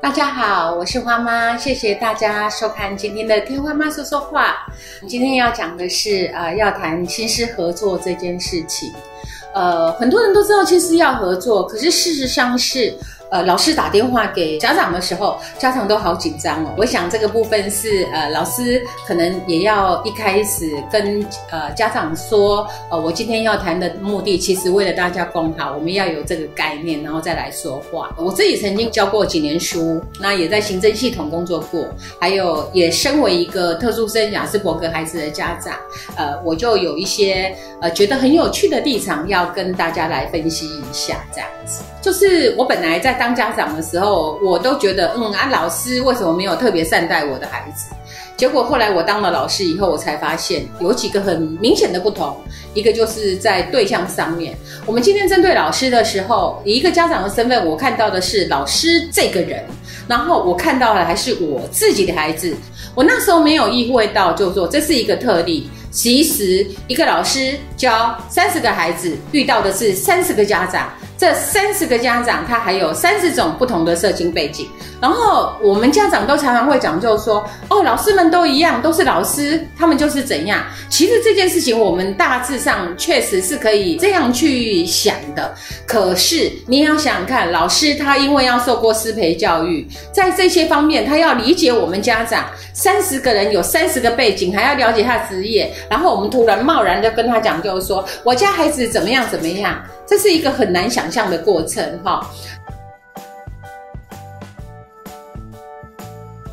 大家好，我是花妈，谢谢大家收看今天的听花妈说说话。今天要讲的是呃，要谈亲师合作这件事情。呃，很多人都知道亲师要合作，可是事实上是。呃，老师打电话给家长的时候，家长都好紧张哦。我想这个部分是呃，老师可能也要一开始跟呃家长说，呃，我今天要谈的目的，其实为了大家更好，我们要有这个概念，然后再来说话。我自己曾经教过几年书，那也在行政系统工作过，还有也身为一个特殊生雅斯伯格孩子的家长，呃，我就有一些呃觉得很有趣的立场要跟大家来分析一下，这样子。就是我本来在当家长的时候，我都觉得，嗯啊，老师为什么没有特别善待我的孩子？结果后来我当了老师以后，我才发现有几个很明显的不同。一个就是在对象上面，我们今天针对老师的时候，以一个家长的身份，我看到的是老师这个人，然后我看到的还是我自己的孩子。我那时候没有意会到，就是说这是一个特例。其实一个老师教三十个孩子，遇到的是三十个家长。这三十个家长，他还有三十种不同的社经背景。然后我们家长都常常会讲究说：“哦，老师们都一样，都是老师，他们就是怎样。”其实这件事情，我们大致上确实是可以这样去想的。可是你要想想看，老师他因为要受过师培教育，在这些方面，他要理解我们家长三十个人有三十个背景，还要了解他职业。然后我们突然贸然的跟他讲，就是说我家孩子怎么样怎么样。这是一个很难想像的过程，哈。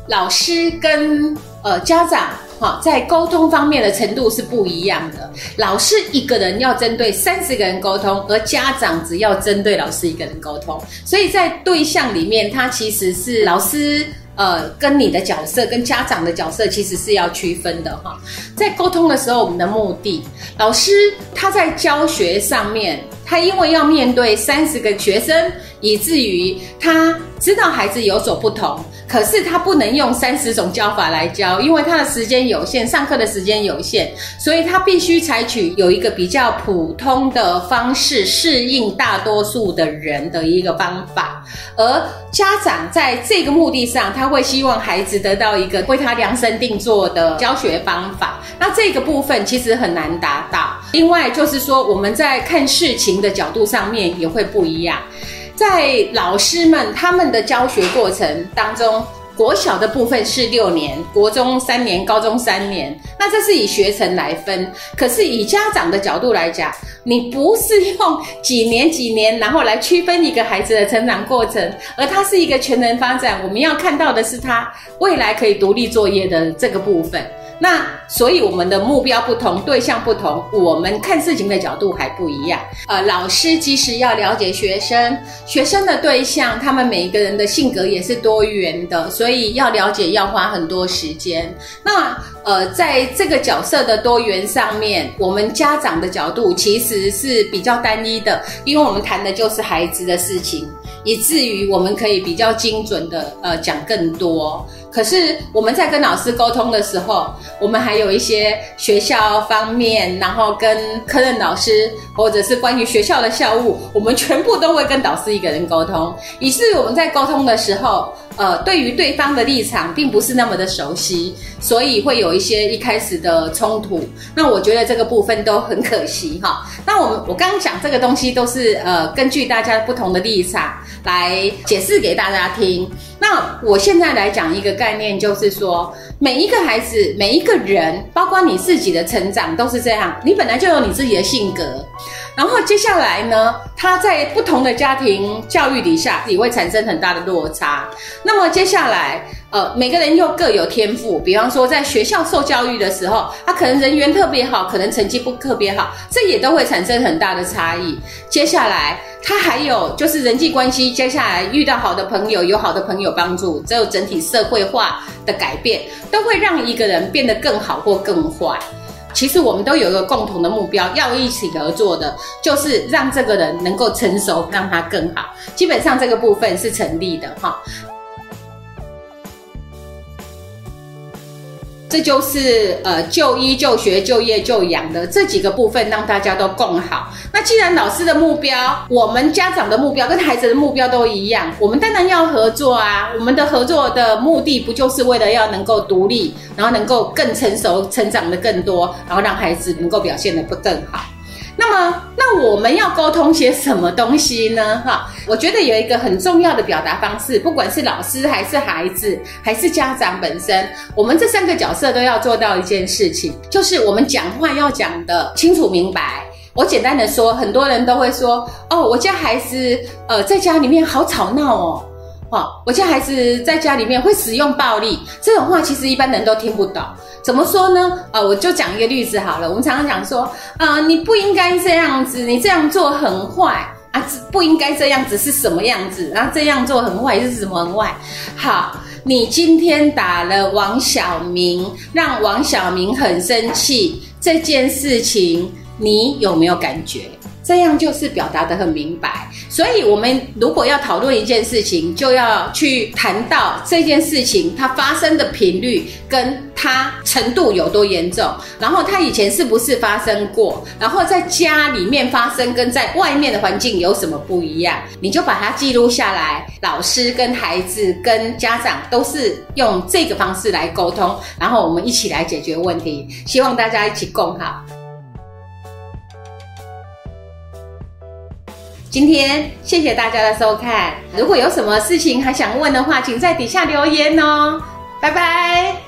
老师跟呃家长哈在沟通方面的程度是不一样的。老师一个人要针对三十个人沟通，而家长只要针对老师一个人沟通。所以在对象里面，他其实是老师。呃，跟你的角色跟家长的角色其实是要区分的哈。在沟通的时候，我们的目的，老师他在教学上面，他因为要面对三十个学生，以至于他知道孩子有所不同。可是他不能用三十种教法来教，因为他的时间有限，上课的时间有限，所以他必须采取有一个比较普通的方式，适应大多数的人的一个方法。而家长在这个目的上，他会希望孩子得到一个为他量身定做的教学方法。那这个部分其实很难达到。另外就是说，我们在看事情的角度上面也会不一样。在老师们他们的教学过程当中，国小的部分是六年，国中三年，高中三年。那这是以学程来分。可是以家长的角度来讲，你不是用几年几年，然后来区分一个孩子的成长过程，而他是一个全能发展。我们要看到的是他未来可以独立作业的这个部分。那所以我们的目标不同，对象不同，我们看事情的角度还不一样。呃，老师其实要了解学生，学生的对象，他们每一个人的性格也是多元的，所以要了解要花很多时间。那呃，在这个角色的多元上面，我们家长的角度其实是比较单一的，因为我们谈的就是孩子的事情，以至于我们可以比较精准的呃讲更多。可是我们在跟老师沟通的时候，我们还有一些学校方面，然后跟科任老师，或者是关于学校的校务，我们全部都会跟导师一个人沟通。于我们在沟通的时候，呃，对于对方的立场并不是那么的熟悉，所以会有一些一开始的冲突。那我觉得这个部分都很可惜哈。那我们我刚刚讲这个东西都是呃根据大家不同的立场来解释给大家听。那我现在来讲一个概念，就是说，每一个孩子、每一个人，包括你自己的成长，都是这样。你本来就有你自己的性格，然后接下来呢，他在不同的家庭教育底下，也会产生很大的落差。那么接下来。呃，每个人又各有天赋，比方说在学校受教育的时候，他可能人缘特别好，可能成绩不特别好，这也都会产生很大的差异。接下来，他还有就是人际关系，接下来遇到好的朋友，有好的朋友帮助，只有整体社会化的改变，都会让一个人变得更好或更坏。其实我们都有一个共同的目标，要一起合作的，就是让这个人能够成熟，让他更好。基本上这个部分是成立的哈。这就是呃就医、就学、就业、就养的这几个部分，让大家都共好。那既然老师的目标，我们家长的目标跟孩子的目标都一样，我们当然要合作啊。我们的合作的目的不就是为了要能够独立，然后能够更成熟、成长的更多，然后让孩子能够表现的不更好？那么，那我们要沟通些什么东西呢？哈，我觉得有一个很重要的表达方式，不管是老师还是孩子，还是家长本身，我们这三个角色都要做到一件事情，就是我们讲话要讲的清楚明白。我简单的说，很多人都会说，哦，我家孩子，呃，在家里面好吵闹哦。哦，我家孩子在家里面会使用暴力，这种话其实一般人都听不懂。怎么说呢？啊，我就讲一个例子好了。我们常常讲说，啊，你不应该这样子，你这样做很坏啊，不应该这样子是什么样子？然后这样做很坏是什么很坏？好，你今天打了王小明，让王小明很生气，这件事情你有没有感觉？这样就是表达的很明白，所以我们如果要讨论一件事情，就要去谈到这件事情它发生的频率跟它程度有多严重，然后它以前是不是发生过，然后在家里面发生跟在外面的环境有什么不一样，你就把它记录下来。老师跟孩子跟家长都是用这个方式来沟通，然后我们一起来解决问题，希望大家一起共好。今天谢谢大家的收看，如果有什么事情还想问的话，请在底下留言哦，拜拜。